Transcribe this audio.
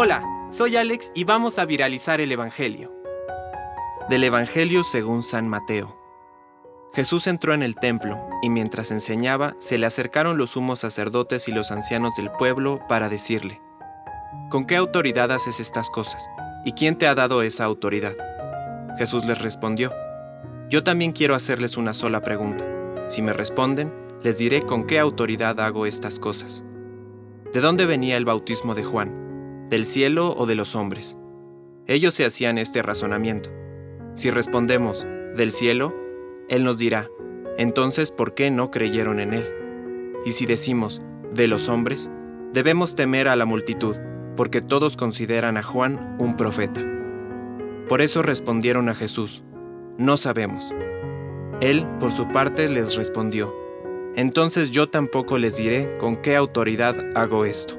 Hola, soy Alex y vamos a viralizar el Evangelio. Del Evangelio según San Mateo. Jesús entró en el templo y mientras enseñaba se le acercaron los sumos sacerdotes y los ancianos del pueblo para decirle, ¿con qué autoridad haces estas cosas? ¿Y quién te ha dado esa autoridad? Jesús les respondió, yo también quiero hacerles una sola pregunta. Si me responden, les diré con qué autoridad hago estas cosas. ¿De dónde venía el bautismo de Juan? ¿Del cielo o de los hombres? Ellos se hacían este razonamiento. Si respondemos, del cielo, Él nos dirá, entonces ¿por qué no creyeron en Él? Y si decimos, de los hombres, debemos temer a la multitud, porque todos consideran a Juan un profeta. Por eso respondieron a Jesús, no sabemos. Él, por su parte, les respondió, entonces yo tampoco les diré con qué autoridad hago esto.